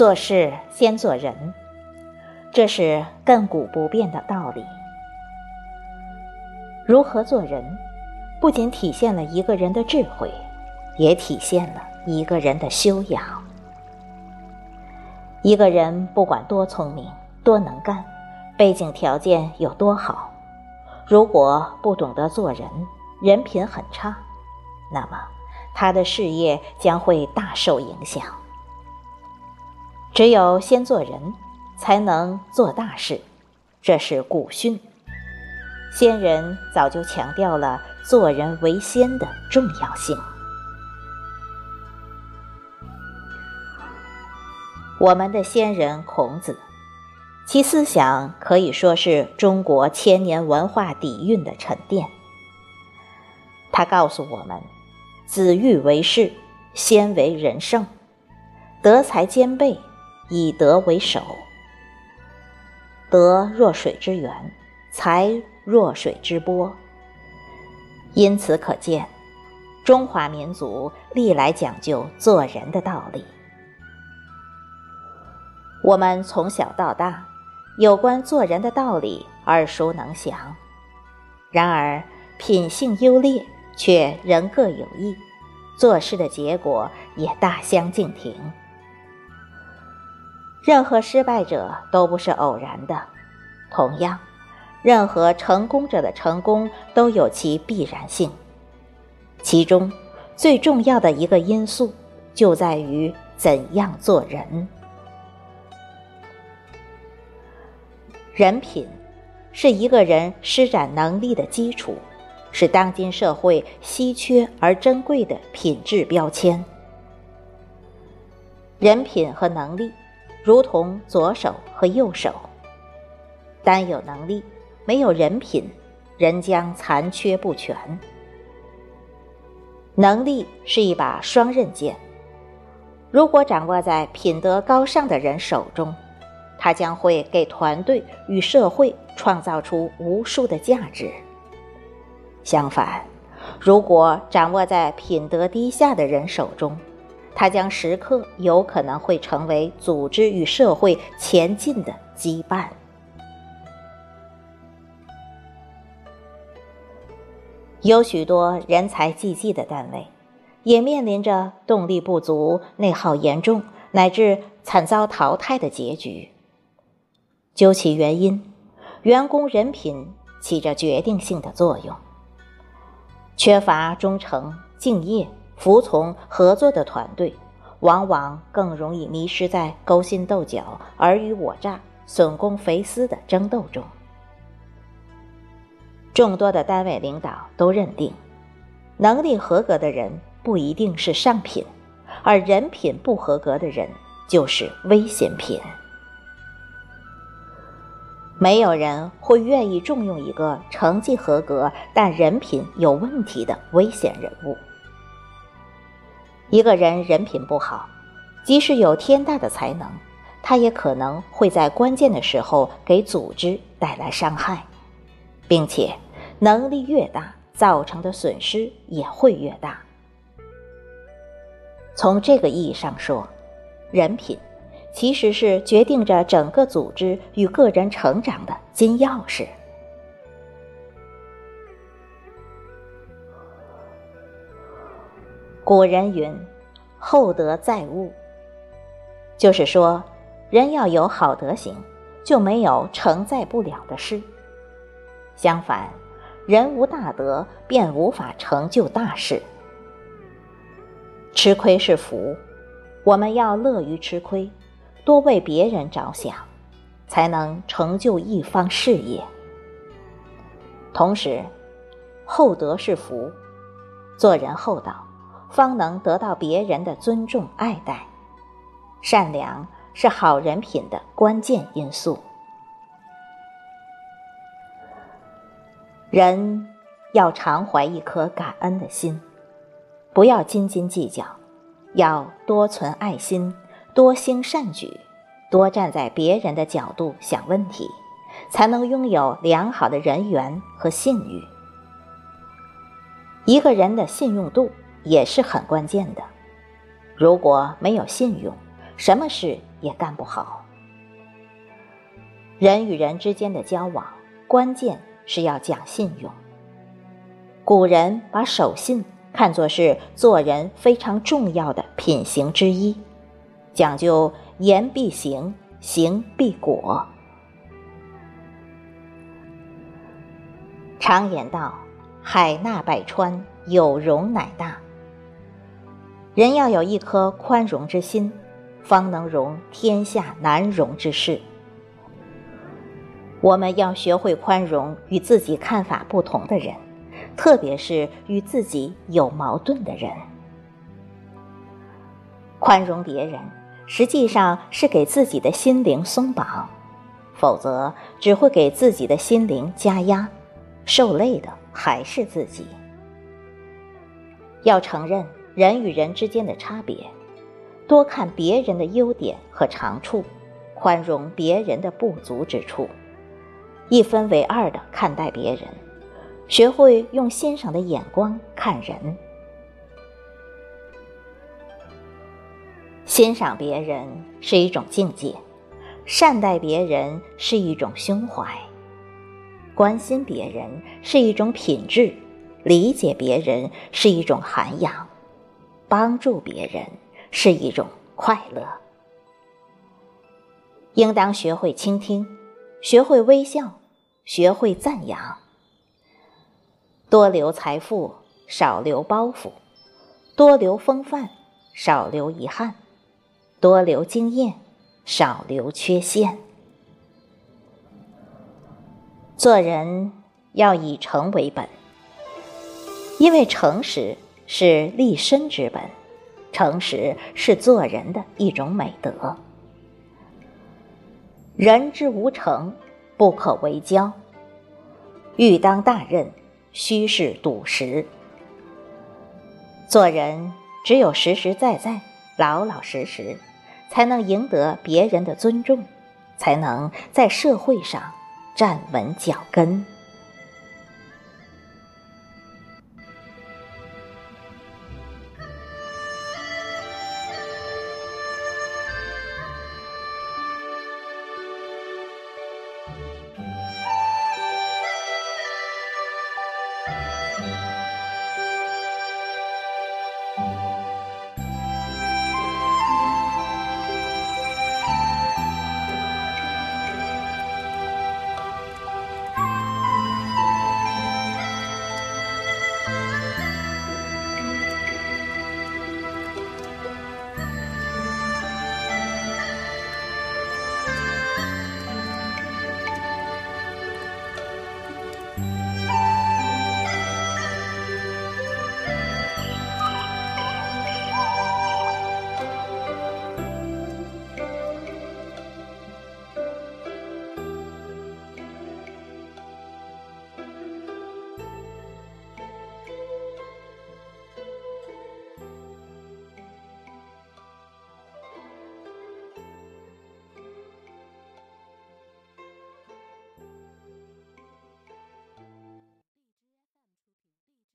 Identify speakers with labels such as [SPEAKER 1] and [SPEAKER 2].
[SPEAKER 1] 做事先做人，这是亘古不变的道理。如何做人，不仅体现了一个人的智慧，也体现了一个人的修养。一个人不管多聪明、多能干，背景条件有多好，如果不懂得做人，人品很差，那么他的事业将会大受影响。只有先做人，才能做大事，这是古训。先人早就强调了做人为先的重要性。我们的先人孔子，其思想可以说是中国千年文化底蕴的沉淀。他告诉我们：“子欲为士，先为人圣，德才兼备，以德为首。德若水之源，才若水之波。”因此可见，中华民族历来讲究做人的道理。我们从小到大，有关做人的道理耳熟能详。然而，品性优劣却人各有异，做事的结果也大相径庭。任何失败者都不是偶然的，同样，任何成功者的成功都有其必然性。其中，最重要的一个因素就在于怎样做人。人品是一个人施展能力的基础，是当今社会稀缺而珍贵的品质标签。人品和能力如同左手和右手，单有能力没有人品，人将残缺不全。能力是一把双刃剑，如果掌握在品德高尚的人手中。它将会给团队与社会创造出无数的价值。相反，如果掌握在品德低下的人手中，它将时刻有可能会成为组织与社会前进的羁绊。有许多人才济济的单位，也面临着动力不足、内耗严重乃至惨遭淘汰的结局。究其原因，员工人品起着决定性的作用。缺乏忠诚、敬业、服从、合作的团队，往往更容易迷失在勾心斗角、尔虞我诈、损公肥私的争斗中。众多的单位领导都认定，能力合格的人不一定是上品，而人品不合格的人就是危险品。没有人会愿意重用一个成绩合格但人品有问题的危险人物。一个人人品不好，即使有天大的才能，他也可能会在关键的时候给组织带来伤害，并且能力越大，造成的损失也会越大。从这个意义上说，人品。其实是决定着整个组织与个人成长的金钥匙。古人云：“厚德载物。”就是说，人要有好德行，就没有承载不了的事。相反，人无大德，便无法成就大事。吃亏是福，我们要乐于吃亏。多为别人着想，才能成就一方事业。同时，厚德是福，做人厚道，方能得到别人的尊重爱戴。善良是好人品的关键因素。人要常怀一颗感恩的心，不要斤斤计较，要多存爱心。多兴善举，多站在别人的角度想问题，才能拥有良好的人缘和信誉。一个人的信用度也是很关键的。如果没有信用，什么事也干不好。人与人之间的交往，关键是要讲信用。古人把守信看作是做人非常重要的品行之一，讲究言必行，行必果。常言道：“海纳百川，有容乃大。”人要有一颗宽容之心，方能容天下难容之事。我们要学会宽容与自己看法不同的人，特别是与自己有矛盾的人。宽容别人，实际上是给自己的心灵松绑，否则只会给自己的心灵加压，受累的还是自己。要承认。人与人之间的差别，多看别人的优点和长处，宽容别人的不足之处，一分为二的看待别人，学会用欣赏的眼光看人。欣赏别人是一种境界，善待别人是一种胸怀，关心别人是一种品质，理解别人是一种涵养。帮助别人是一种快乐，应当学会倾听，学会微笑，学会赞扬。多留财富，少留包袱；多留风范，少留遗憾；多留经验，少留缺陷。做人要以诚为本，因为诚实。是立身之本，诚实是做人的一种美德。人之无诚，不可为交。欲当大任，须是笃实。做人只有实实在在、老老实实，才能赢得别人的尊重，才能在社会上站稳脚跟。